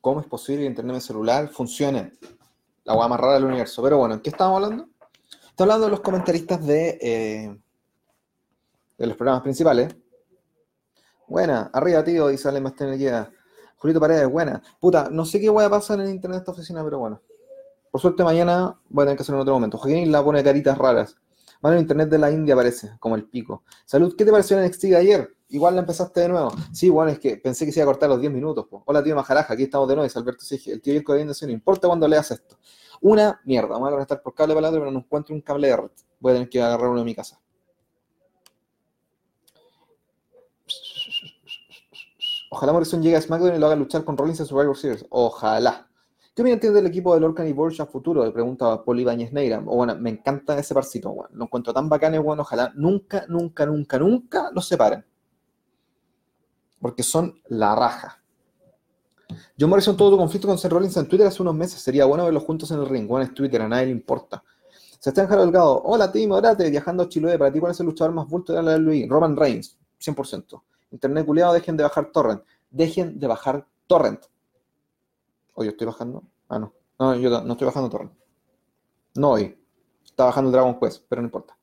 ¿Cómo es posible que Internet de celular funcione? La hueá más rara del universo. Pero bueno, ¿en qué estamos hablando? Estamos hablando de los comentaristas de, eh, de los programas principales. Buena, arriba, tío, dice Ale más guía. Julito Paredes, buena. Puta, no sé qué voy a pasar en el internet de esta oficina, pero bueno. Por suerte mañana voy a tener que hacerlo en otro momento. Joaquín la pone caritas raras. Bueno, el internet de la India aparece, como el pico. Salud, ¿qué te pareció en NXT de ayer? Igual la empezaste de nuevo. Sí, bueno, es que pensé que se iba a cortar los 10 minutos. Hola, tío Majaraja, aquí estamos de nuevo, dice Alberto Sige. El tío Yelko de no importa cuando leas esto. Una mierda, vamos a conectar por cable para otro, pero no encuentro un cable de red. Voy a tener que agarrar uno de mi casa. Ojalá Morrison llegue a SmackDown y lo haga luchar con Rollins en Survivor Series. Ojalá. ¿Qué me entiende del equipo de Lorcan y Borja futuro? Le pregunta Poli Bañez Neira. bueno, me encanta ese parcito, bueno. Lo encuentro tan bacán, bueno, ojalá nunca, nunca, nunca, nunca los separen. Porque son la raja. John Morrison tuvo tu conflicto con Seth Rollins en Twitter hace unos meses. Sería bueno verlos juntos en el ring. Bueno, es Twitter, a nadie le importa. Sebastián Jaro Delgado. Hola, Tim, orate. Viajando a Chiloé. Para ti, ¿cuál es el luchador más bulto de la WWE? Roman Reigns. 100%. Internet culiado, dejen de bajar torrent. Dejen de bajar torrent. Yo estoy bajando. Ah, no. No, yo no estoy bajando torrent. No hoy. Está bajando Dragon Quest, pero no importa.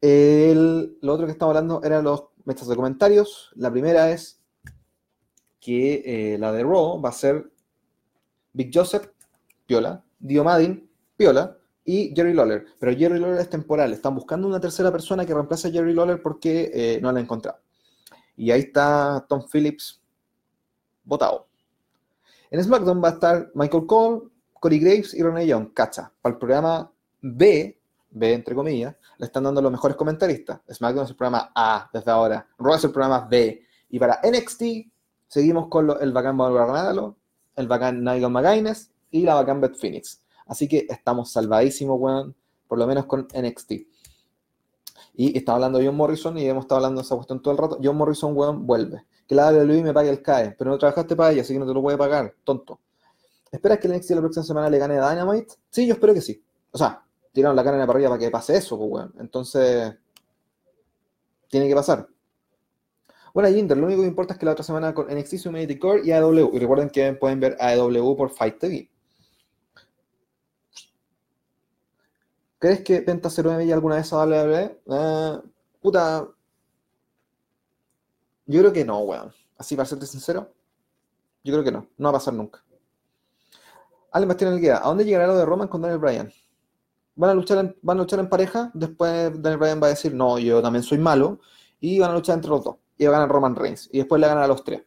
lo otro que estamos hablando eran los mechas de comentarios. La primera es que eh, la de Raw va a ser Big Joseph, Piola, Dio Madin, Piola, y Jerry Lawler. Pero Jerry Lawler es temporal. Están buscando una tercera persona que reemplace a Jerry Lawler porque eh, no la han encontrado. Y ahí está Tom Phillips votado. En SmackDown va a estar Michael Cole, Corey Graves y Ronnie Young. Cacha. Para el programa B, B entre comillas, le están dando los mejores comentaristas. SmackDown es el programa A desde ahora. Raw es el programa B. Y para NXT seguimos con el bacán Barbara el bacán Nigel McGuinness y la bacán Beth Phoenix. Así que estamos salvadísimos, weón, por lo menos con NXT. Y estaba hablando John Morrison y hemos estado hablando de esa cuestión todo el rato. John Morrison, weón, vuelve. Que la WWE me pague el CAE, pero no trabajaste para ella, así que no te lo puede pagar, tonto. ¿Esperas que el NXT la próxima semana le gane a Dynamite? Sí, yo espero que sí. O sea, tiraron la cara en la parrilla para que pase eso, pues, weón. Entonces, tiene que pasar. Bueno, Jinder, lo único que importa es que la otra semana con NXT, Humanity Core y AEW. Y recuerden que pueden ver AEW por Fight TV. ¿Crees que Penta 09 alguna vez a WWE? Eh, puta. Yo creo que no, weón. Así para serte sincero. Yo creo que no. No va a pasar nunca. Ale el guía. ¿A dónde llegará lo de Roman con Daniel Bryan? Van a, luchar en, van a luchar en pareja. Después Daniel Bryan va a decir, no, yo también soy malo. Y van a luchar entre los dos. Y va a ganar Roman Reigns. Y después le ganan a los tres.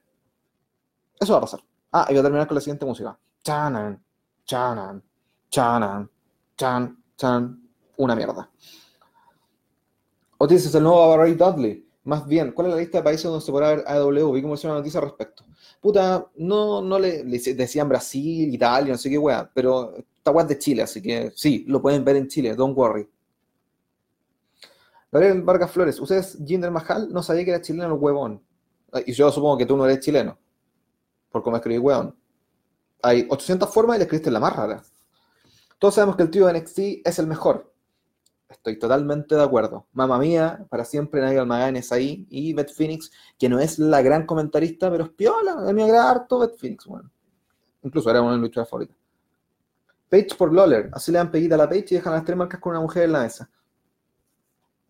Eso va a pasar. Ah, y voy a terminar con la siguiente música. Chanan, chanan, chanan, chan, chan una mierda. Otis es el nuevo Ray Dudley. Más bien, ¿cuál es la lista de países donde se podrá ver AW? Vi cómo hicieron una noticia al respecto. Puta, no, no le, decían Brasil, Italia, no sé qué weá, pero está weá de Chile, así que sí, lo pueden ver en Chile, don't worry. Gabriel Vargas Flores, ¿usted es Jinder Mahal? No sabía que era chileno el huevón. Y yo supongo que tú no eres chileno, por cómo escribí huevón. Hay 800 formas y le escribiste la más rara. Todos sabemos que el tío de NXT es el mejor. Estoy totalmente de acuerdo. Mamma mía, para siempre Nigel McGuinness ahí. Y Beth Phoenix, que no es la gran comentarista, pero es piola. A mí me agrada harto Beth Phoenix, bueno. Incluso era una de mis favoritas. Page por Lawler. Así le dan peguita a la Page y dejan las tres marcas con una mujer en la mesa.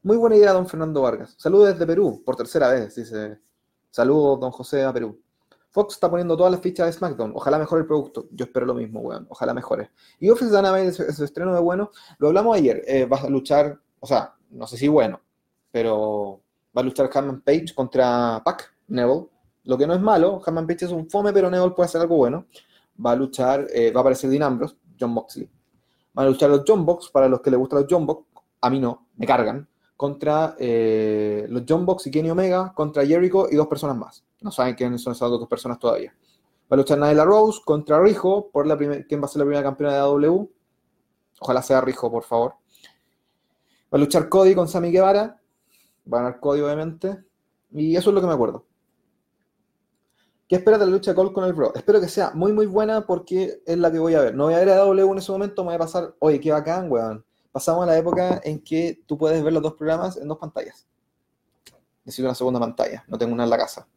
Muy buena idea, don Fernando Vargas. Saludos desde Perú, por tercera vez, dice. Saludos, don José, a Perú. Fox está poniendo todas las fichas de SmackDown. Ojalá mejore el producto. Yo espero lo mismo, weón. Ojalá mejore. Y Office Dynamite, ese estreno de bueno, lo hablamos ayer. Eh, va a luchar, o sea, no sé si bueno, pero va a luchar Hammond Page contra Pac, Neville. Lo que no es malo, Hammond Page es un fome, pero Neville puede hacer algo bueno. Va a luchar, eh, va a aparecer Dean Ambrose, John Moxley. Van a luchar los John Box, para los que les gustan los John Box, a mí no, me cargan, contra eh, los John Box y Kenny Omega, contra Jericho y dos personas más. No saben quiénes son esas dos personas todavía. Va a luchar Nyla Rose contra Rijo, por la quién va a ser la primera campeona de AW. Ojalá sea Rijo, por favor. Va a luchar Cody con Sammy Guevara. Va a ganar Cody, obviamente. Y eso es lo que me acuerdo. ¿Qué esperas de la lucha Cole con el Bro? Espero que sea muy, muy buena porque es la que voy a ver. No voy a ver a AW en ese momento, me voy a pasar, oye, qué bacán, weón. Pasamos a la época en que tú puedes ver los dos programas en dos pantallas. Necesito una segunda pantalla, no tengo una en la casa.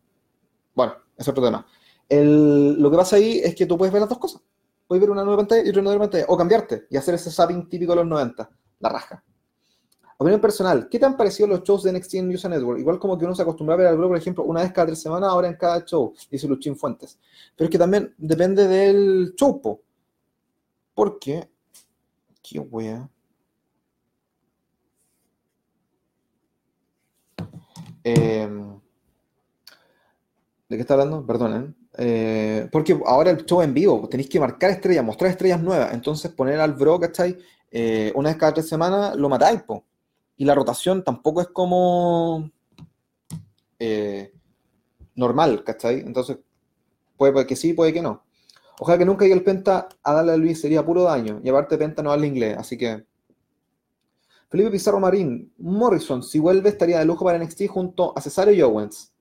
Bueno, es otro tema. lo que pasa ahí es que tú puedes ver las dos cosas. Puedes ver una nueva pantalla y otra nueva pantalla. O cambiarte y hacer ese zapping típico de los 90. La raja. Opinión personal, ¿qué te han parecido los shows de NXT en News Network? Igual como que uno se acostumbra a ver al bro, por ejemplo, una vez cada tres semanas, ahora en cada show, dice Luchín Fuentes. Pero es que también depende del show, po. Porque, qué wea. Em, ¿De qué está hablando? Perdonen. Eh, porque ahora el show en vivo, tenéis que marcar estrellas, mostrar estrellas nuevas. Entonces poner al bro, ¿cachai? Eh, una vez cada tres semanas lo matáis, po y la rotación tampoco es como eh, normal, ¿cachai? Entonces, puede, que sí, puede que no. Ojalá que nunca llegue el Penta a darle a Luis, sería puro daño. Y aparte Penta no habla inglés, así que... Felipe Pizarro Marín, Morrison, si vuelve estaría de lujo para NXT junto a Cesario y Owens.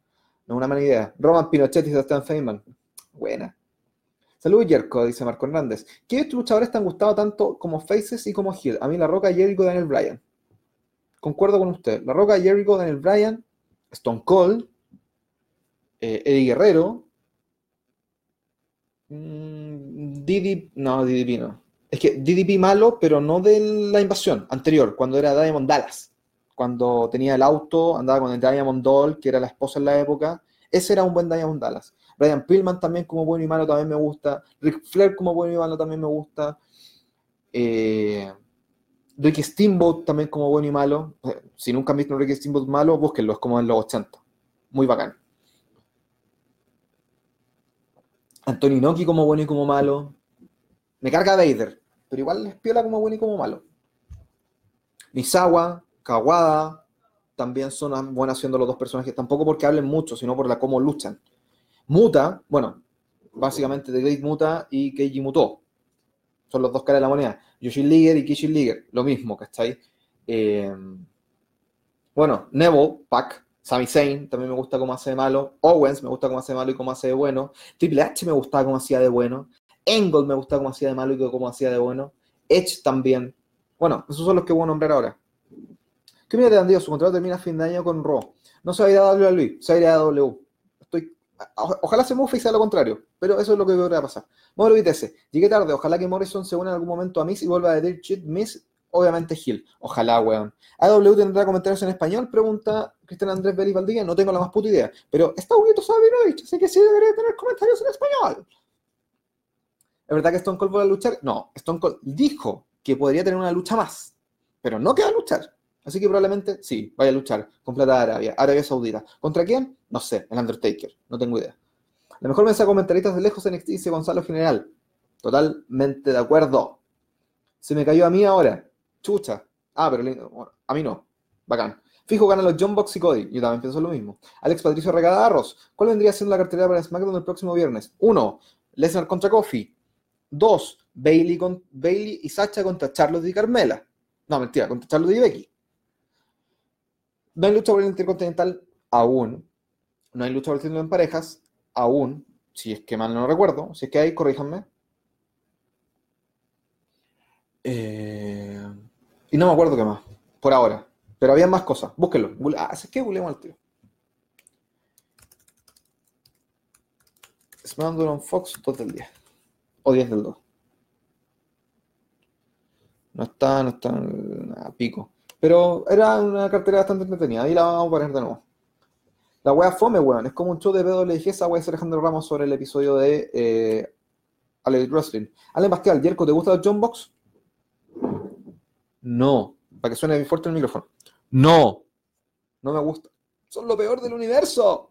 No es una mala idea. Roman Pinochet y Sebastian Feynman. Buena. Saludos, Jerko, dice Marco Hernández. ¿Qué luchadores te han gustado tanto como Faces y como Hill? A mí La Roca, Jericho, Daniel Bryan concuerdo con usted. La Roca, Jericho, Daniel Bryan, Stone Cold, eh, Eddie Guerrero, mmm, DDP, no, DDP no. Es que DDP malo, pero no de la invasión anterior, cuando era Diamond Dallas. Cuando tenía el auto, andaba con el Diamond Doll, que era la esposa en la época. Ese era un buen Diamond Dallas. Brian Pillman también como bueno y malo también me gusta. Rick Flair como bueno y malo también me gusta. Eh, Ricky Steamboat también como bueno y malo. Eh, si nunca han visto un Ricky Steamboat malo, búsquenlo, es como en los 80. Muy bacán. Anthony Noki como bueno y como malo. Me carga Vader, pero igual les piola como bueno y como malo. Misawa, Kawada, también son buenas siendo los dos personajes, tampoco porque hablen mucho, sino por la cómo luchan. Muta, bueno, básicamente The Great Muta y Keiji Muto. Son los dos caras de la moneda. Yoshin Liger y Kishin Liger, lo mismo, ¿cachai? Eh, bueno, Neville, Pac, Sami Zayn, también me gusta cómo hace de malo. Owens me gusta cómo hace de malo y cómo hace de bueno. Triple H me gustaba cómo hacía de bueno. Engel me gusta cómo hacía de malo y cómo hacía de bueno. Edge también. Bueno, esos son los que voy a nombrar ahora. ¿Qué mira te Su contrato termina a fin de año con Raw. No se va a ir a WWE, se va a ir a W. Estoy ojalá se mueva y sea lo contrario, pero eso es lo que a pasar. Moro ITS, llegué tarde, ojalá que Morrison se una en algún momento a Miss y vuelva a decir cheat Miss, obviamente Hill. Ojalá, weón. ¿AW tendrá comentarios en español? Pregunta Cristian Andrés Vélez Valdivia, no tengo la más puta idea, pero está bonito Sabinovich, así que sí debería tener comentarios en español. ¿Es verdad que Stone Cold va a luchar? No, Stone Cold dijo que podría tener una lucha más, pero no que va a luchar. Así que probablemente sí, vaya a luchar con Plata de Arabia, Arabia Saudita. ¿Contra quién? No sé, el Undertaker, no tengo idea. La mejor mensaje comentaritas de lejos en NXT dice Gonzalo General. Totalmente de acuerdo. Se me cayó a mí ahora. Chucha. Ah, pero a mí no. Bacán. Fijo ganan los John Box y Cody. Yo también pienso lo mismo. Alex Patricio Regada Arros. ¿Cuál vendría siendo la cartera para SmackDown el próximo viernes? Uno, Lesnar contra Kofi. Dos, Bailey, con, Bailey y Sacha contra Charlotte y Carmela. No, mentira, contra Charlotte y Becky. No hay lucha por el Intercontinental aún. No hay lucha por el título en parejas aún. Si es que mal no recuerdo. Si es que hay, corríjanme. Eh, y no me acuerdo qué más. Por ahora. Pero había más cosas. Búsquenlo. Ah, es que googleemos al tío. SmackDown Fox 2 del 10. O 10 del 2. No está, no está a pico. Pero era una cartera bastante entretenida. Ahí la vamos a poner de nuevo. La wea fome, weón. Es como un show de PWG. Esa wea es Alejandro Ramos sobre el episodio de eh, Wrestling. Alan Pascal, Jerko, ¿te gusta el John Box? No. Para que suene bien fuerte el micrófono. No. No me gusta. Son lo peor del universo.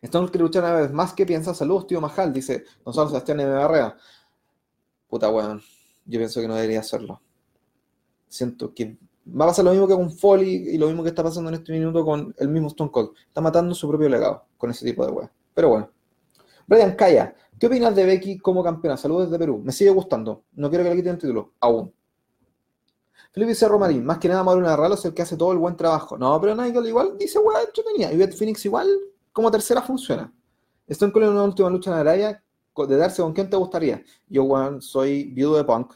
Estamos que luchar una vez más. ¿Qué piensas? Saludos, tío Majal, dice Gonzalo Sebastián M. Barrea. Puta weón. Yo pienso que no debería hacerlo siento que va a pasar lo mismo que con Foley y lo mismo que está pasando en este minuto con el mismo Stone Cold. Está matando su propio legado con ese tipo de weas. Pero bueno. Brian Kaya, ¿qué opinas de Becky como campeona? Saludos desde Perú. Me sigue gustando. No quiero que le quiten el título. Aún. Felipe Cerro Marín, más que nada Mauro Ralo es el que hace todo el buen trabajo. No, pero Nigel igual dice wea entretenida. Y Beth Phoenix igual como tercera funciona. Stone Cold en una última lucha en Araya de darse con quién te gustaría. Yo, weón, soy viudo de punk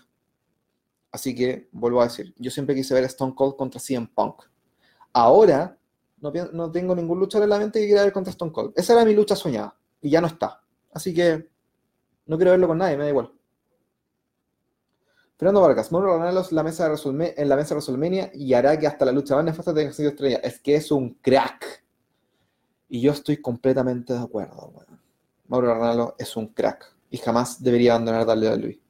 Así que vuelvo a decir, yo siempre quise ver a Stone Cold contra CM Punk. Ahora no, tengo ningún luchador en la mente que quiera ver contra Stone Cold. Esa era mi lucha soñada. y ya no está. Así que no quiero verlo con nadie, me da igual. Fernando Vargas, Mauro Ranallos la mesa de en la mesa de WrestleMania y hará que hasta la lucha más nefasta tenga sido estrella. Es que es un crack. Y yo estoy completamente de acuerdo. Mauro Ranallo es un crack y jamás debería abandonar darle a Luis.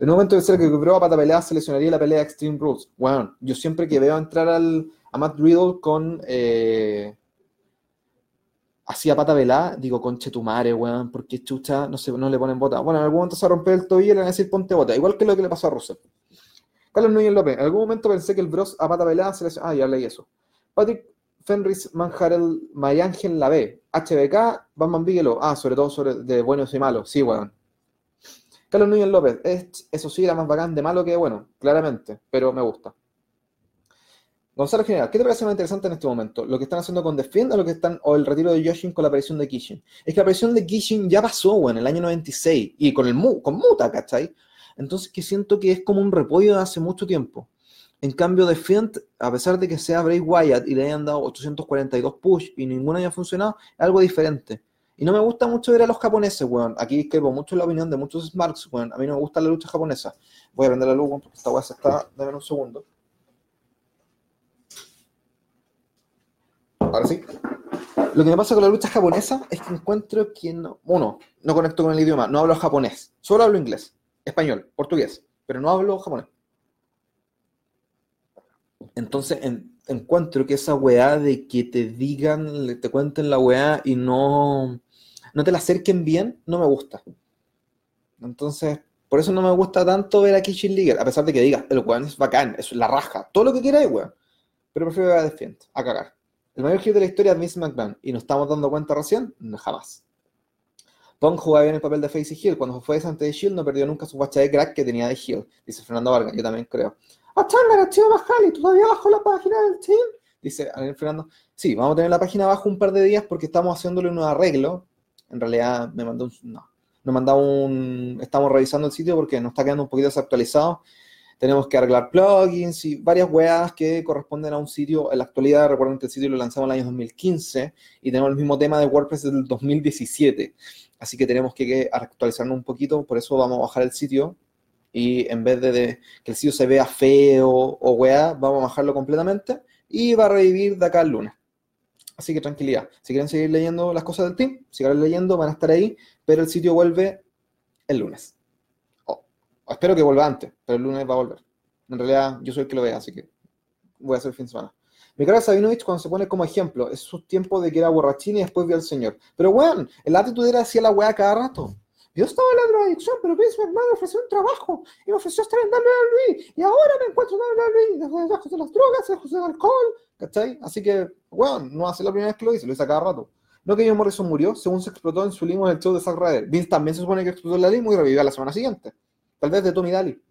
En un momento ser que cubrió a pata pelea, seleccionaría la pelea Extreme Rules. Bueno, yo siempre que veo entrar al, a Matt Riddle con eh, así a pata velada, digo, conche tu madre, weón, porque chucha, no sé, no le ponen bota. Bueno, en algún momento se romper el tobillo y le van a decir ponte bota, igual que lo que le pasó a Russell. Carlos Núñez López, en algún momento pensé que el Bros a pata velada se. Ah, ya leí eso. Patrick Fenris Manjarel Mariángel La B. HBK, Batman Bigelow. Ah, sobre todo sobre de buenos y malos. Sí, weón. Carlos Núñez López, eso sí era más bacán de malo que de bueno, claramente, pero me gusta. Gonzalo General, ¿qué te parece más interesante en este momento? ¿Lo que están haciendo con Defend o lo que están, o el retiro de Yoshin con la aparición de Kishin? Es que la aparición de Kishin ya pasó, en el año 96, y con el con Muta, ¿cachai? Entonces que siento que es como un repollo de hace mucho tiempo. En cambio, Defend, a pesar de que sea Bray Wyatt y le hayan dado 842 push y ninguno haya funcionado, es algo diferente. Y no me gusta mucho ver a los japoneses, weón. Aquí discrepo mucho la opinión de muchos Smarks, weón. A mí no me gusta la lucha japonesa. Voy a prender la luz, porque esta weá se está... Dame un segundo. ahora sí. Lo que me pasa con la lucha japonesa es que encuentro que no, uno, no conecto con el idioma, no hablo japonés, solo hablo inglés, español, portugués, pero no hablo japonés. Entonces encuentro que esa weá de que te digan, te cuenten la weá y no, no te la acerquen bien, no me gusta. Entonces, por eso no me gusta tanto ver a Kishin Liger, a pesar de que diga, el weón es bacán, es la raja, todo lo que quiera es weón. Pero prefiero ver a Defiant, a cagar. El mayor hit de la historia es Vince McMahon. ¿Y nos estamos dando cuenta recién? Jamás. Pong jugaba bien el papel de Face y Hill. Cuando fue antes de Shield no perdió nunca su bacha de crack que tenía de Hill. Dice Fernando Vargas, yo también creo. ¡Ah, Chandler, chido ¿tú ¿Todavía bajo la página del team? Dice Fernando. Sí, vamos a tener la página abajo un par de días porque estamos haciéndole un arreglo. En realidad me mandó un... No, nos mandó un... Estamos revisando el sitio porque nos está quedando un poquito desactualizado tenemos que arreglar plugins y varias weas que corresponden a un sitio. En la actualidad, recuerden que el sitio lo lanzamos en el año 2015 y tenemos el mismo tema de WordPress del 2017. Así que tenemos que actualizarnos un poquito, por eso vamos a bajar el sitio y en vez de, que el sitio se vea feo o wea, vamos a bajarlo completamente y va a revivir de acá al lunes. Así que tranquilidad. Si quieren seguir leyendo las cosas del team, sigan leyendo, van a estar ahí, pero el sitio vuelve el lunes. Espero que vuelva antes, pero el lunes va a volver. En realidad, yo soy el que lo vea, así que voy a hacer el fin de semana. Mi cara Sabinovich, cuando se pone como ejemplo, es su tiempo de que era borrachín y después vio al Señor. Pero, weón, el actitud era hacía la weá cada rato. Yo estaba en la drogadicción, pero Vince McMahon me ofreció un trabajo y me ofreció estar en WWE. Y ahora me encuentro en WWE, lejos de las drogas, lejos del alcohol. ¿Cachai? Así que, weón, no hace la primera vez que lo hice, lo hice cada rato. No que John Morrison murió, según se explotó en su limo en el show de Zack Ryder. Vince también se supone que explotó en la limo y revivió la semana siguiente. Tal vez de Tommy Daly.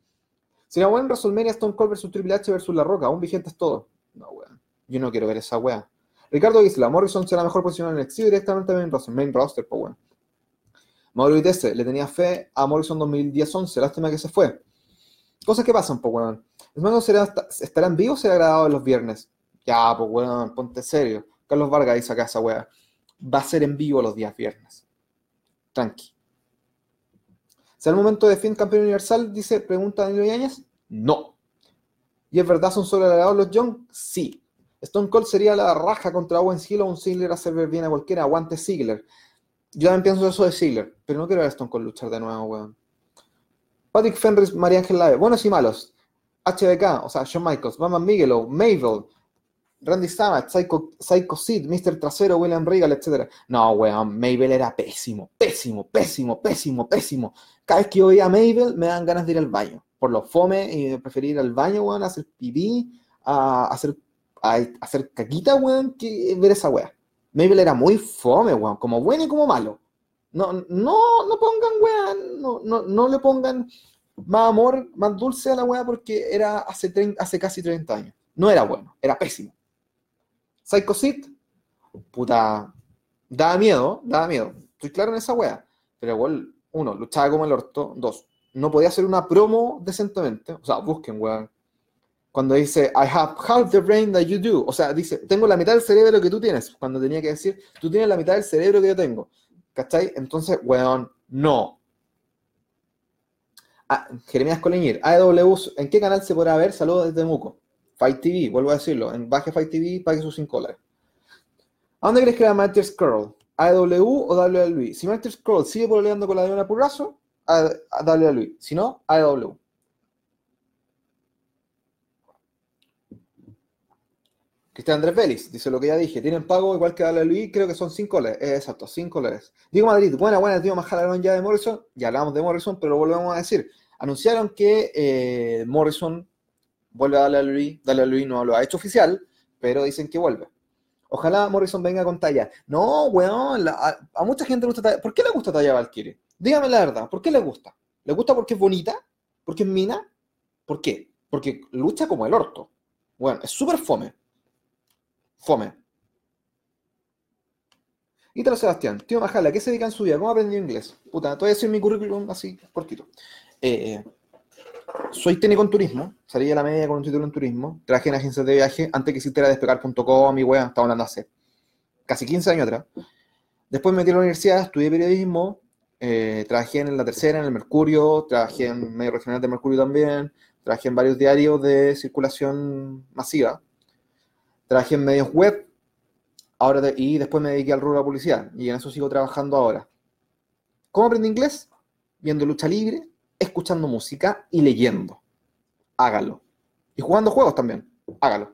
Sería bueno en WrestleMania Stone Cold versus Triple H versus La Roca. Aún vigentes todo. No, weón. Yo no quiero ver esa weá. Ricardo Isla, Morrison será mejor posicionado en el NXT directamente en el main roster, pues weón. Mauro Vitesse, le tenía fe a Morrison 2010-11. Lástima que se fue. Cosas que pasan, pues weón. ¿Es será, estará en vivo o será grabado los viernes? Ya, pues weón, ponte serio. Carlos Vargas dice acá esa weá. Va a ser en vivo los días viernes. Tranqui. ¿Será el momento de fin campeón universal? Dice, pregunta Danilo Yáñez. No. ¿Y es verdad son solo alegados los Young? Sí. Stone Cold sería la raja contra Owen Hill o un Ziggler hacer ver bien a cualquiera. Aguante Ziggler. Yo también pienso eso de Ziggler, pero no quiero ver a Stone Cold luchar de nuevo, weón. Patrick Fenris, María Ángel Lave. Buenos y malos. HBK, o sea, Shawn Michaels, Mama Miguelo, Mabel, Randy Savage, Psycho, Psycho Sid, Mr. Trasero, William Regal, etc. No, weón, Mabel era pésimo, pésimo, pésimo, pésimo, pésimo. Cada vez que yo veía a Mabel me dan ganas de ir al baño. Por lo fome y preferir ir al baño, weón, a hacer pipí, a hacer, a, hacer caquita, weón, que ver esa weá. Mabel era muy fome, weón, como bueno y como malo. No, no, no pongan, weón, no, no, no le pongan más amor, más dulce a la weá porque era hace, hace casi 30 años. No era bueno, era pésimo. Psycho Sid, puta, daba miedo, daba miedo. Estoy claro en esa wea. Pero igual, uno, luchaba como el orto. Dos, no podía hacer una promo decentemente. O sea, busquen, weón. Cuando dice, I have half the brain that you do. O sea, dice, tengo la mitad del cerebro que tú tienes. Cuando tenía que decir, tú tienes la mitad del cerebro que yo tengo. ¿Cachai? Entonces, weón, no. Ah, Jeremías Coleñir, AEW, ¿en qué canal se podrá ver? Saludos desde Muco. Fight TV, vuelvo a decirlo. En baje Fight TV, pague sus 5 dólares. ¿A dónde crees que va Master Scroll? ¿AEW o WWE? Si Master Scroll sigue peleando con la de una Purrazo, a, a WWE. Si no, AEW. Cristian Andrés Vélez dice lo que ya dije. Tienen pago igual que WWE, creo que son 5 dólares. Eh, exacto, 5 dólares. Digo Madrid, buena, buena, tío, más ya de Morrison. Ya hablamos de Morrison, pero volvemos a decir. Anunciaron que eh, Morrison vuelve a darle a Luis, no lo ha hecho oficial, pero dicen que vuelve. Ojalá Morrison venga con talla. No, weón, a, mucha gente le gusta talla. ¿Por qué le gusta talla Valkyrie? Dígame la verdad, ¿por qué le gusta? ¿Le gusta porque es bonita? ¿Porque es mina? ¿Por qué? Porque lucha como el orto. Bueno, es súper fome. Fome. Ítalo Sebastián, tío Majala, ¿qué se dedica en su vida? ¿Cómo aprendió inglés? Puta, te voy a decir mi currículum así, cortito. Eh, soy técnico en turismo, salí de la media con un título en turismo, trabajé en agencias de viaje antes que existiera despegar.com, mi web, estaba hablando hace casi 15 años atrás. Después me metí a la universidad, estudié periodismo, eh, trabajé en la tercera, en el Mercurio, trabajé en medio regional de Mercurio también, trabajé en varios diarios de circulación masiva, trabajé en medios web, ahora y después me dediqué al rubro de la publicidad, y en eso sigo trabajando ahora. ¿Cómo aprendí inglés? Viendo lucha libre, escuchando música y leyendo. Hágalo. Y jugando juegos también. Hágalo.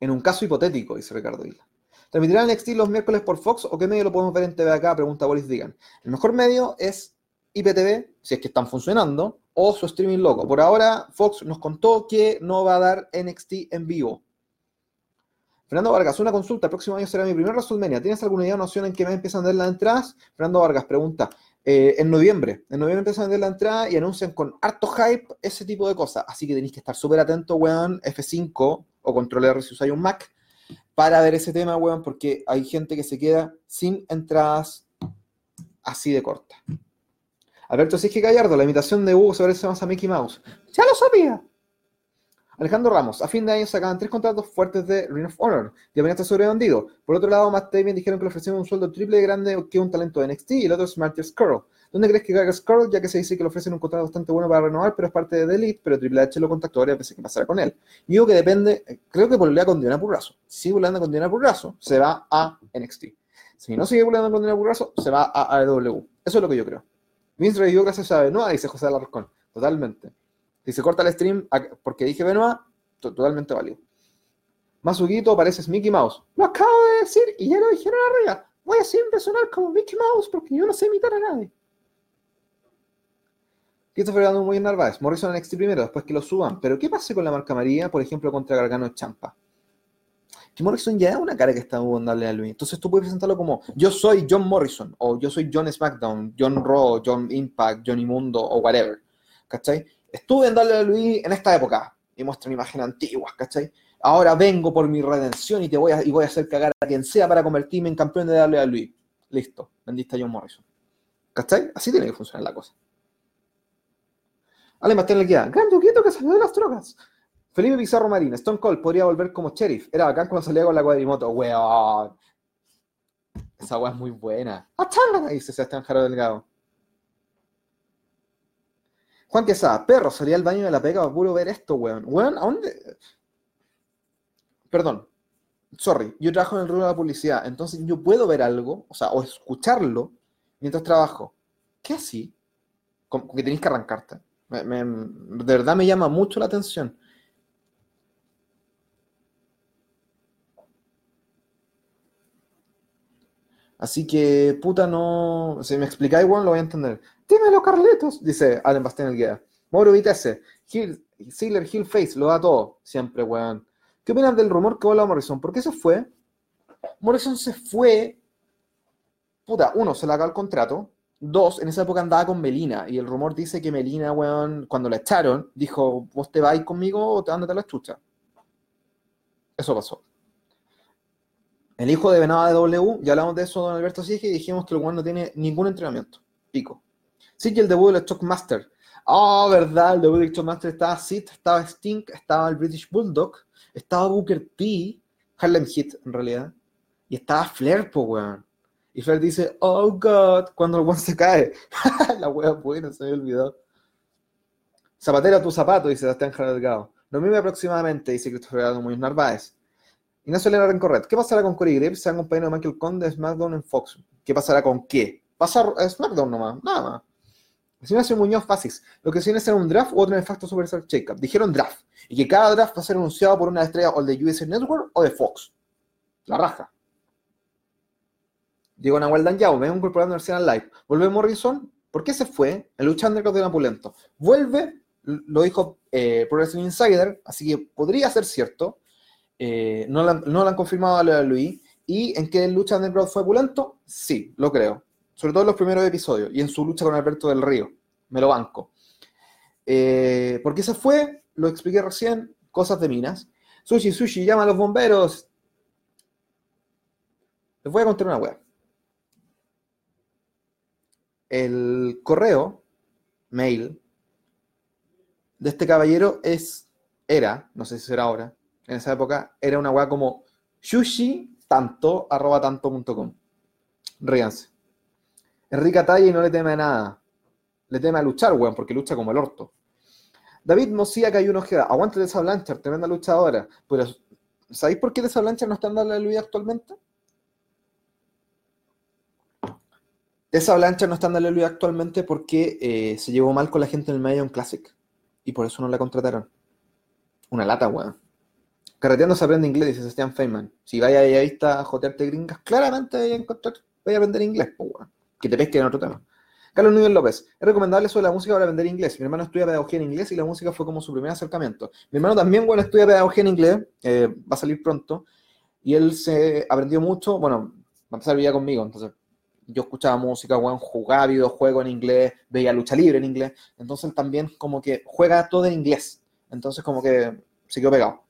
En un caso hipotético, dice Ricardo Isla. ¿Transmitirán NXT los miércoles por Fox o qué medio lo podemos ver en TV acá? Pregunta Boris Digan. El mejor medio es IPTV, si es que están funcionando, o su streaming loco. Por ahora, Fox nos contó que no va a dar NXT en vivo. Fernando Vargas, una consulta. El próximo año será mi primer WrestleMania. ¿Tienes alguna idea o noción en qué me empiezan a dar las entradas? Fernando Vargas pregunta. Eh, en noviembre. En noviembre empiezan a vender la entrada y anuncian con harto hype ese tipo de cosas. Así que tenéis que estar súper atento, weón, F5 o control R si usáis un Mac, para ver ese tema, weón, porque hay gente que se queda sin entradas así de corta. Alberto Sige Gallardo, la imitación de Hugo se parece más a Mickey Mouse. ¡Ya lo sabía! Alejandro Ramos, a fin de año sacaban tres contratos fuertes de Ring of Honor y apenas está sobrevendido. Por otro lado, Matt Damien dijeron que le ofrecieron un sueldo triple de grande que un talento de NXT y el otro es Marty Skrull. ¿Dónde crees que caiga Skrull? Ya que se dice que le ofrecen un contrato bastante bueno para renovar, pero es parte de The Elite, pero Triple H lo contactó varias veces que pasará con él. Y digo que depende, creo que volverá con Diana Purrazo. Si volando con Diana Purrazo, se va a NXT. Si no sigue volando con Diana Purrazo, se va a AEW. Eso es lo que yo creo. Vince revivió gracias a Benoit, dice José Alarcón. Totalmente. Si se corta el stream porque dije Benoit, totalmente válido. Masuguito pareces Mickey Mouse. Lo acabo de decir y ya lo dijeron arriba. Voy a siempre sonar como Mickey Mouse porque yo no sé imitar a nadie. Christopher Fernando muy en Narváez. Morrison NXT primero, después que lo suban. Pero ¿qué pasa con la marca María, por ejemplo, contra Gargano Champa? Que Morrison ya es una cara que está darle a Luis. Entonces tú puedes presentarlo como yo soy John Morrison, o yo soy John SmackDown, John Raw, John Impact, Johnny Mundo, o whatever. ¿Cachai? Estuve en Luis en esta época y muestran imágenes antiguas, ¿cachai? Ahora vengo por mi redención y te voy a, y voy a hacer cagar a quien sea para convertirme en campeón de Luis. Listo, vendiste John Morrison. ¿Cachai? Así tiene que funcionar la cosa. Ale Martín le queda, gran quieto que salió de las drogas. Felipe Pizarro Marín, Stone Cold podría volver como sheriff. Era bacán cuando salía con la cuadrimoto. Weón. Esa weá es muy buena. ¡Achanga! Dice Sebastián Jaro Delgado. Juan Quesada, perro, salía al baño de la pega para puro ver esto, weón. Weón, ¿a dónde? Perdón. Sorry, yo trabajo en el rubro de la publicidad, entonces yo puedo ver algo, o sea, o escucharlo mientras trabajo. ¿Qué así? Que tenéis que arrancarte. de verdad me llama mucho la atención. Así que, puta, no. Si me explicáis, weón, lo voy a entender. Dímelo, Carlitos, dice Allen Bastien el guía. Mauro Vitesse, Hill, Ziggler, Hill Face, lo da todo, siempre, weón. ¿Qué opinan del rumor que voló Morrison? ¿Por qué se fue? Morrison se fue. Puta, uno, se le acabó el contrato. Dos, en esa época andaba con Melina. Y el rumor dice que Melina, weón, cuando la echaron, dijo: ¿Vos te vais conmigo o te andate a la chucha? Eso pasó. El hijo de Venada de W, ya hablamos de eso, don Alberto Siege, y dijimos que el weón no tiene ningún entrenamiento. Pico. Sí que el debut de los Shockmaster. Ah, oh, verdad, el debut de Shockmaster estaba Sid, estaba Stink, estaba el British Bulldog, estaba Booker T, Harlem Heat en realidad, y estaba Flair, po, weón. Y Flair dice, oh God, cuando el one se cae. la wea buena, se me olvidó. Zapatera tu zapato, dice Sebastián Delgado. Lo mismo aproximadamente, dice Christopher muy Narváez. Ignacio Elena Rencorret. ¿Qué pasará con Corey Graves? Se han compañero de Michael Conde de SmackDown en Fox. ¿Qué pasará con qué? Pasa a SmackDown nomás, nada más. Ignacio Muñoz Fasis. Lo que viene ser un draft u otro nefasto Superstar Shakeup. Dijeron draft. Y que cada draft va a ser anunciado por una estrella o de USA Network o de Fox. La raja. Diego Nahuel Danjao, ven incorporando Arsenal Live. Vuelve Morrison. ¿Por qué se fue? El lucha underground de Napulento. Vuelve, lo dijo eh, Pro Wrestling Insider, así que podría ser cierto. Eh, no, lo han confirmado a Luis. ¿Y en qué lucha underground fue Pulento? Sí, lo creo. Sobre todo en los primeros episodios y en su lucha con Alberto del Río. Me lo banco. Eh, ¿Por qué se fue? Lo expliqué recién. Cosas de minas. Sushi, sushi, llama a los bomberos. Les voy a contar una web. El correo, mail, de este caballero es, era, no sé si será ahora, en esa época, era una weá como sushi tanto arroba tanto.com. Ríanse. Enrique Talla y no le teme a nada. Le teme a luchar, weón, porque lucha como el orto. David Mosía que hay una ojeda. Aguante de esa Blanchard, tremenda luchadora. Pero, ¿sabéis por qué esa Blanchard no está dando la lucha actualmente? Esa Blanchard no está en la actualmente porque eh, se llevó mal con la gente en el Medion Classic. Y por eso no la contrataron. Una lata, weón. Carreteando se aprende inglés, dice Sebastián Feynman. Si vaya ahí a jotearte gringas, claramente vaya a encontrar, vaya a aprender inglés, pues, Que te pesquen en otro tema. Carlos Núñez López, es recomendable de la música para aprender inglés. Mi hermano estudia pedagogía en inglés y la música fue como su primer acercamiento. Mi hermano también, bueno, estudia pedagogía en inglés, eh, va a salir pronto, y él se aprendió mucho, bueno, va a empezar a vivir conmigo, entonces yo escuchaba música, bueno, jugaba videojuegos en inglés, veía lucha libre en inglés, entonces también como que juega todo en inglés, entonces como que siguió pegado.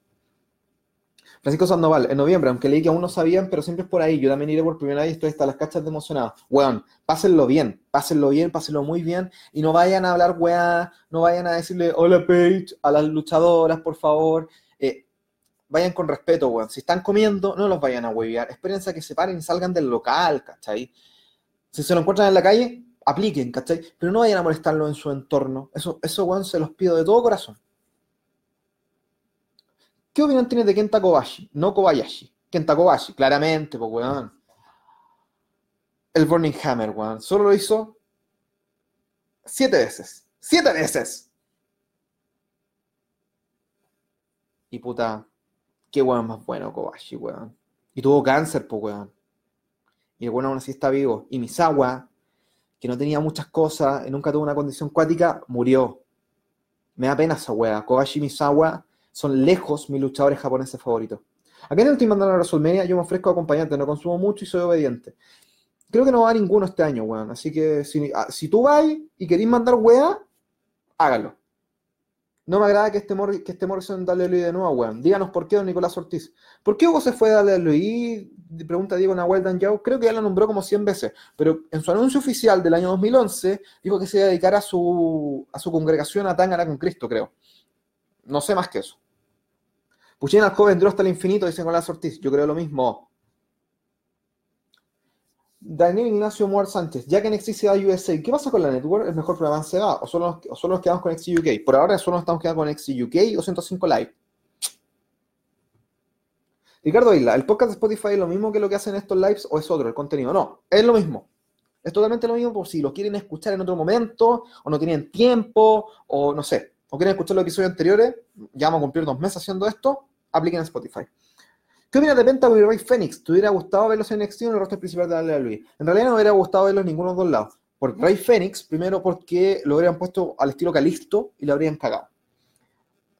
Francisco Sandoval, en noviembre, aunque leí que aún no sabían, pero siempre es por ahí. Yo también iré por primera vez, estoy hasta las cachas de emocionado. Weón, pásenlo bien, pásenlo bien, pásenlo muy bien. Y no vayan a hablar weá, no vayan a decirle hola Paige a las luchadoras, por favor. Eh, vayan con respeto, weón. Si están comiendo, no los vayan a huevear. Espérense a que se paren y salgan del local, ¿cachai? Si se lo encuentran en la calle, apliquen, ¿cachai? Pero no vayan a molestarlo en su entorno. Eso, eso weón, se los pido de todo corazón. ¿Qué opinión tienes de Kenta Kobashi? No Kobayashi. Kenta Kobashi, claramente, pues, weón. El Burning Hammer, weón. Solo lo hizo siete veces. ¡Siete veces! Y puta, qué weón más bueno Kobashi, weón. Y tuvo cáncer, pues, weón. Y el weón aún así está vivo. Y Misawa, que no tenía muchas cosas, y nunca tuvo una condición cuática, murió. Me da pena esa weá. Kobashi Misawa son lejos mis luchadores japoneses favoritos. Acá en el Team Mandalorian WrestleMania yo me ofrezco acompañante, no consumo mucho y soy obediente. Creo que no va a ninguno este año, weón. Así que si, ah, tú vas y queréis mandar weá, hágalo. No me agrada que esté, que esté Morrison en WWE de nuevo, weón. Díganos por qué, don Nicolás Ortiz. ¿Por qué Hugo se fue a WWE? Pregunta Diego Nahuel Danjau. Creo que ya lo nombró como 100 veces. Pero en su anuncio oficial del año 2011, dijo que se iba a dedicar a su, a su congregación a Tangana con Cristo, creo. No sé más que eso. Puchín al joven hasta el infinito, dice Nicolás Ortiz. Yo creo lo mismo. Daniel Ignacio Moore Sánchez, ya que NXT se va a USA, ¿qué pasa con la network? ¿Es mejor programa se va? ¿O solo, nos, solo nos quedamos con NXT UK? Por ahora solo nos estamos quedando con NXT UK o 105 Live. Ricardo Isla, ¿el podcast de Spotify es lo mismo que lo que hacen estos lives o es otro el contenido? No, es lo mismo. Es totalmente lo mismo por si lo quieren escuchar en otro momento, o no tienen tiempo, o no sé, o quieren escuchar los episodios anteriores, ya vamos a cumplir dos meses haciendo esto, apliquen en Spotify. ¿Qué opinas de Pentagon y Ray Phoenix? ¿Te hubiera gustado verlos en en el roster principal de WWE? En realidad no hubiera gustado verlos en ninguno de los dos lados. Por Ray Phoenix, primero porque lo habrían puesto al estilo Calisto y lo habrían cagado.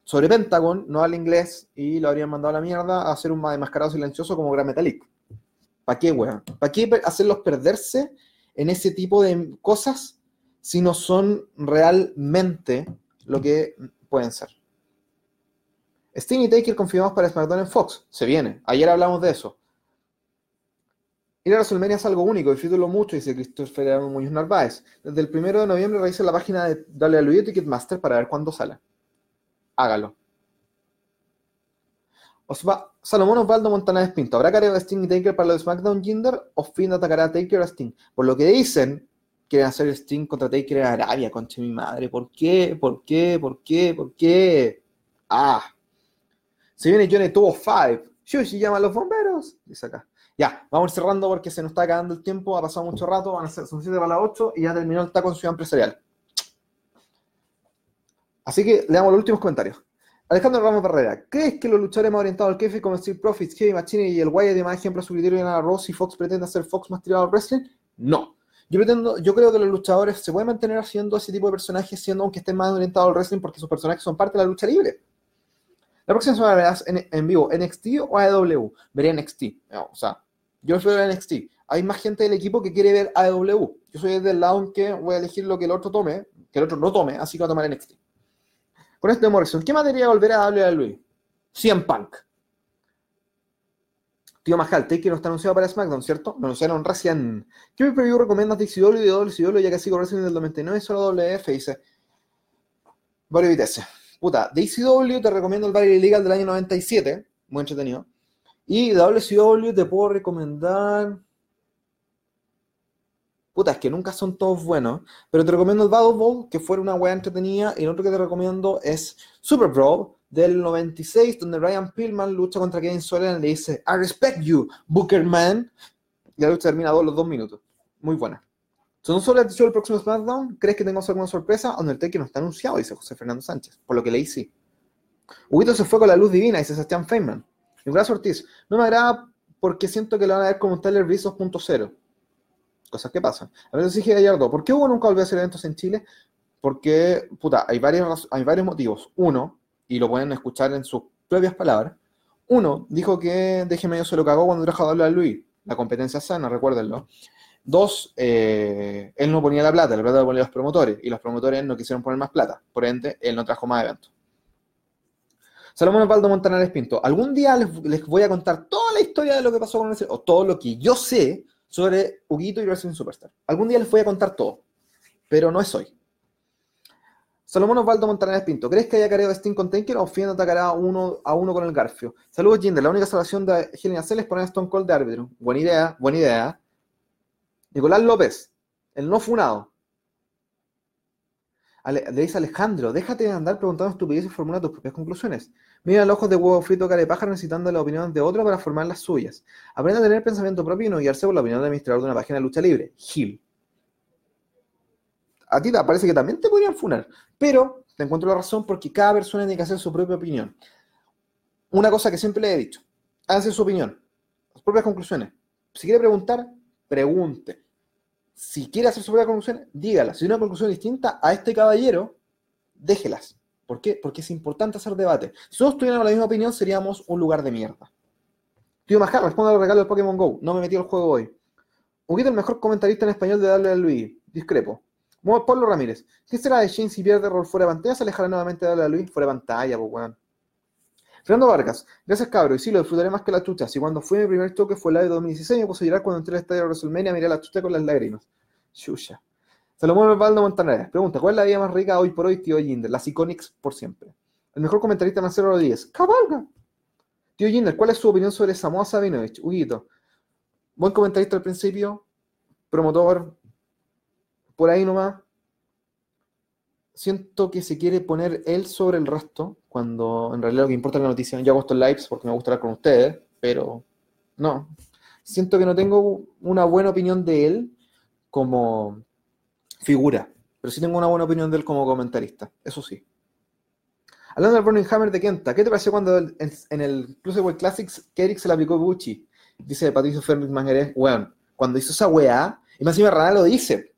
Sobre Pentagon, no al inglés, y lo habrían mandado a la mierda a hacer un desmascarado silencioso como Gran Metallic. ¿Para qué, weón? ¿Para qué hacerlos perderse en ese tipo de cosas si no son realmente lo que pueden ser? Sting y Taker confirmados para SmackDown en Fox. Se viene. Ayer hablamos de eso. Ir a WrestleMania es algo único, disfrútalo mucho, dice Christopher Muñoz Narváez. Desde el primero de noviembre revise la página de a Ticketmaster para ver cuándo sale. Hágalo. Osva, Salomón Osvaldo Montaner Pinto. ¿Habrá careo de Sting y Taker para los SmackDown Jinder o Finn atacará a Taker a Sting? Por lo que dicen, quieren hacer Sting contra Taker en Arabia, concha mi madre. ¿Por qué? ¿Por qué? ¿Por qué? ¿Por qué? Ah. Se viene Johnny Tuvo Five. Shushi llama a los bomberos. Dice acá. Ya, vamos cerrando porque se nos está acabando el tiempo. Ha pasado mucho rato. Van a ser, son 7 para las 8 y ya terminó el taco en Ciudad Empresarial. Así que le damos los últimos comentarios. Alejandro Ramos Barrera, ¿crees que los luchadores más orientados al kefe como Steve Profits, Heavy Machine y el Wyatt de más ejemplo a su criterio a Ross y Fox pretende hacer Fox más tirado al wrestling? No. Yo, pretendo, yo creo que los luchadores se pueden mantener haciendo ese tipo de personajes, siendo aunque estén más orientados al wrestling, porque sus personajes son parte de la lucha libre. La próxima semana verás en, en vivo NXT o AEW. Veré NXT. o sea, yo prefiero NXT. Hay más gente del equipo que quiere ver AEW. Yo soy del lado en que voy a elegir lo que el otro tome, que el otro no tome, así que voy a tomar NXT. Con esto de Morrison, ¿qué materia volverá a darle a Luis? 100 Punk. Tío Majal, Taker no está anunciado para SmackDown, ¿cierto? Lo anunciaron recién. ¿Qué preview recomiendas de XW y de WCW ya que sigo Wrestling del 99 y solo WF? Dice. Vario Vitesse. Puta, de ECW te recomiendo el Barry Legal del año 97, muy entretenido. Y de WCW te puedo recomendar. Puta, es que nunca son todos buenos. Pero te recomiendo el Battle Ball, que fuera una wea entretenida. Y el otro que te recomiendo es Super Brawl del 96, donde Ryan Pillman lucha contra Kevin Sullivan y le dice I respect you, Booker Man. Y la lucha termina a los dos minutos. Muy buena. ¿Son solo el el próximo SmackDown? ¿Crees que tengo alguna sorpresa? Undertaker no está anunciado, dice José Fernando Sánchez. Por lo que leí, sí. Huguito se fue con la luz divina, dice Sebastián Feynman. Nicolás Ortiz, no me agrada porque siento que lo van a ver como un Tyler Breeze 2.0 cosas que pasan. A veces dije Gallardo, ¿por qué Hugo nunca volvió a hacer eventos en Chile? Porque, puta, hay varios, hay varios motivos. Uno, y lo pueden escuchar en sus propias palabras, uno, dijo que Deje Medio se lo cagó cuando trajo a hablar a Luis. La competencia sana, recuérdenlo. Dos, eh, él no ponía la plata, la plata lo ponían los promotores, y los promotores no quisieron poner más plata. Por ende, él no trajo más eventos. Salomón Osvaldo Montanares Pinto, algún día les, voy a contar toda la historia de lo que pasó con ese, o todo lo que yo sé sobre Huguito y Wrestling Superstar. Algún día les voy a contar todo, pero no es hoy. Salomón Osvaldo Montaner Pinto, ¿crees que haya careo Sting con Taker o Fiend atacará uno a uno con el Garfio? Saludos, Jinder. La única salvación de Helen Cell es poner Stone Cold de árbitro. Buena idea, buena idea. Nicolás López, el no funado. le dice Alejandro, déjate de andar preguntando estupideces y formula tus propias conclusiones. Mira los ojos de huevo frito cara de pájaro necesitando la opinión de otro para formar las suyas. Aprende a tener pensamiento propio y no guiarse por la opinión del administrador de una página de lucha libre. Gil. A ti te parece que también te podrían funar, pero te encuentro la razón porque cada persona tiene que hacer su propia opinión. Una cosa que siempre le he dicho, háganse su opinión, sus propias conclusiones. Si quiere preguntar, pregunte. Si quiere hacer su propia conclusión, dígala. Si hay una conclusión distinta a este caballero, déjelas. ¿Por qué? Porque es importante hacer debate. Si todos tuviéramos la misma opinión, seríamos un lugar de mierda. Tío Majar, responde al regalo del Pokémon GO. No me metí al juego hoy. Huguito, el mejor comentarista en español de darle a Luis. Discrepo. Pablo Ramírez. ¿Qué será de Shane si pierde rol fuera de pantalla? ¿Se alejará nuevamente de darle a Luis? Fuera de pantalla, pues weón. Fernando Vargas. Gracias, cabro. Y sí, lo disfrutaré más que la chucha. Si cuando fui mi primer toque fue la de 2016, me puse a llorar cuando entré al estadio de WrestleMania, miré la chucha con las lágrimas. Chucha. Salomón Osvaldo Montaner pregunta: ¿Cuál es la vida más rica hoy por hoy, tío Jinder? Las Iconics por siempre. El mejor comentarista Marcelo Rodríguez. ¡Cabalga! Tío Jinder, ¿cuál es su opinión sobre Samoa Sabinovich? Huguito. Buen comentarista al principio, promotor, por ahí nomás. Siento que se quiere poner él sobre el resto, cuando en realidad lo que importa es la noticia. Yo hago estos lives porque me gusta hablar con ustedes, pero no. Siento que no tengo una buena opinión de él como figura. Pero sí tengo una buena opinión de él como comentarista, eso sí. Hablando del Burning Hammer de Kenta, ¿qué te pareció cuando en, el Cruiserweight Classics Kerik se la aplicó Bucci? Dice Patricio Fernández Mangueré, weón, cuando hizo esa weá, y más encima Rana lo dice,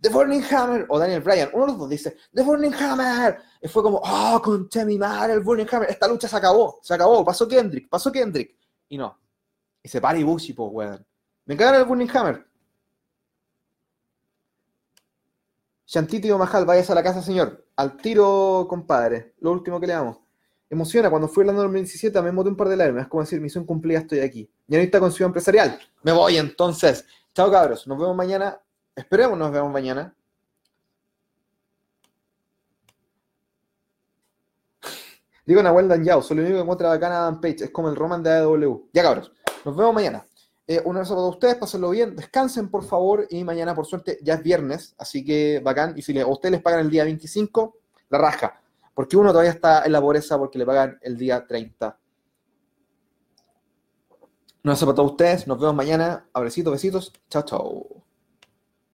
The Burning Hammer, o Daniel Bryan, uno de los dos dice, The Burning Hammer, y fue como, oh, concha mi madre, el Burning Hammer, esta lucha se acabó, se acabó, pasó Kendrick, pasó Kendrick, y no, y se para Ibushi, pues weón. Me encargan el Burning Hammer, Shantiti Mahal, vayas a la casa, señor. Al tiro, compadre. Lo último que le damos. Emociona, cuando fui hablando del 2017 me moté un par de lágrimas. Es como decir, misión cumplida, estoy aquí. Ya no está con Ciudad Empresarial. Me voy entonces. Chao, cabros. Nos vemos mañana. Esperemos nos vemos mañana. Digo una Well Yao, soy el único que encuentra bacana Adam Page, es como el Roman de AEW. Ya cabros, nos vemos mañana. Eh, un abrazo para ustedes, pásenlo bien, descansen por favor y mañana por suerte ya es viernes, así que bacán. Y si a ustedes les pagan el día 25, la raja, porque uno todavía está en la pobreza porque le pagan el día 30. Un abrazo para todos ustedes, nos vemos mañana, abracitos, besitos, chao, chao.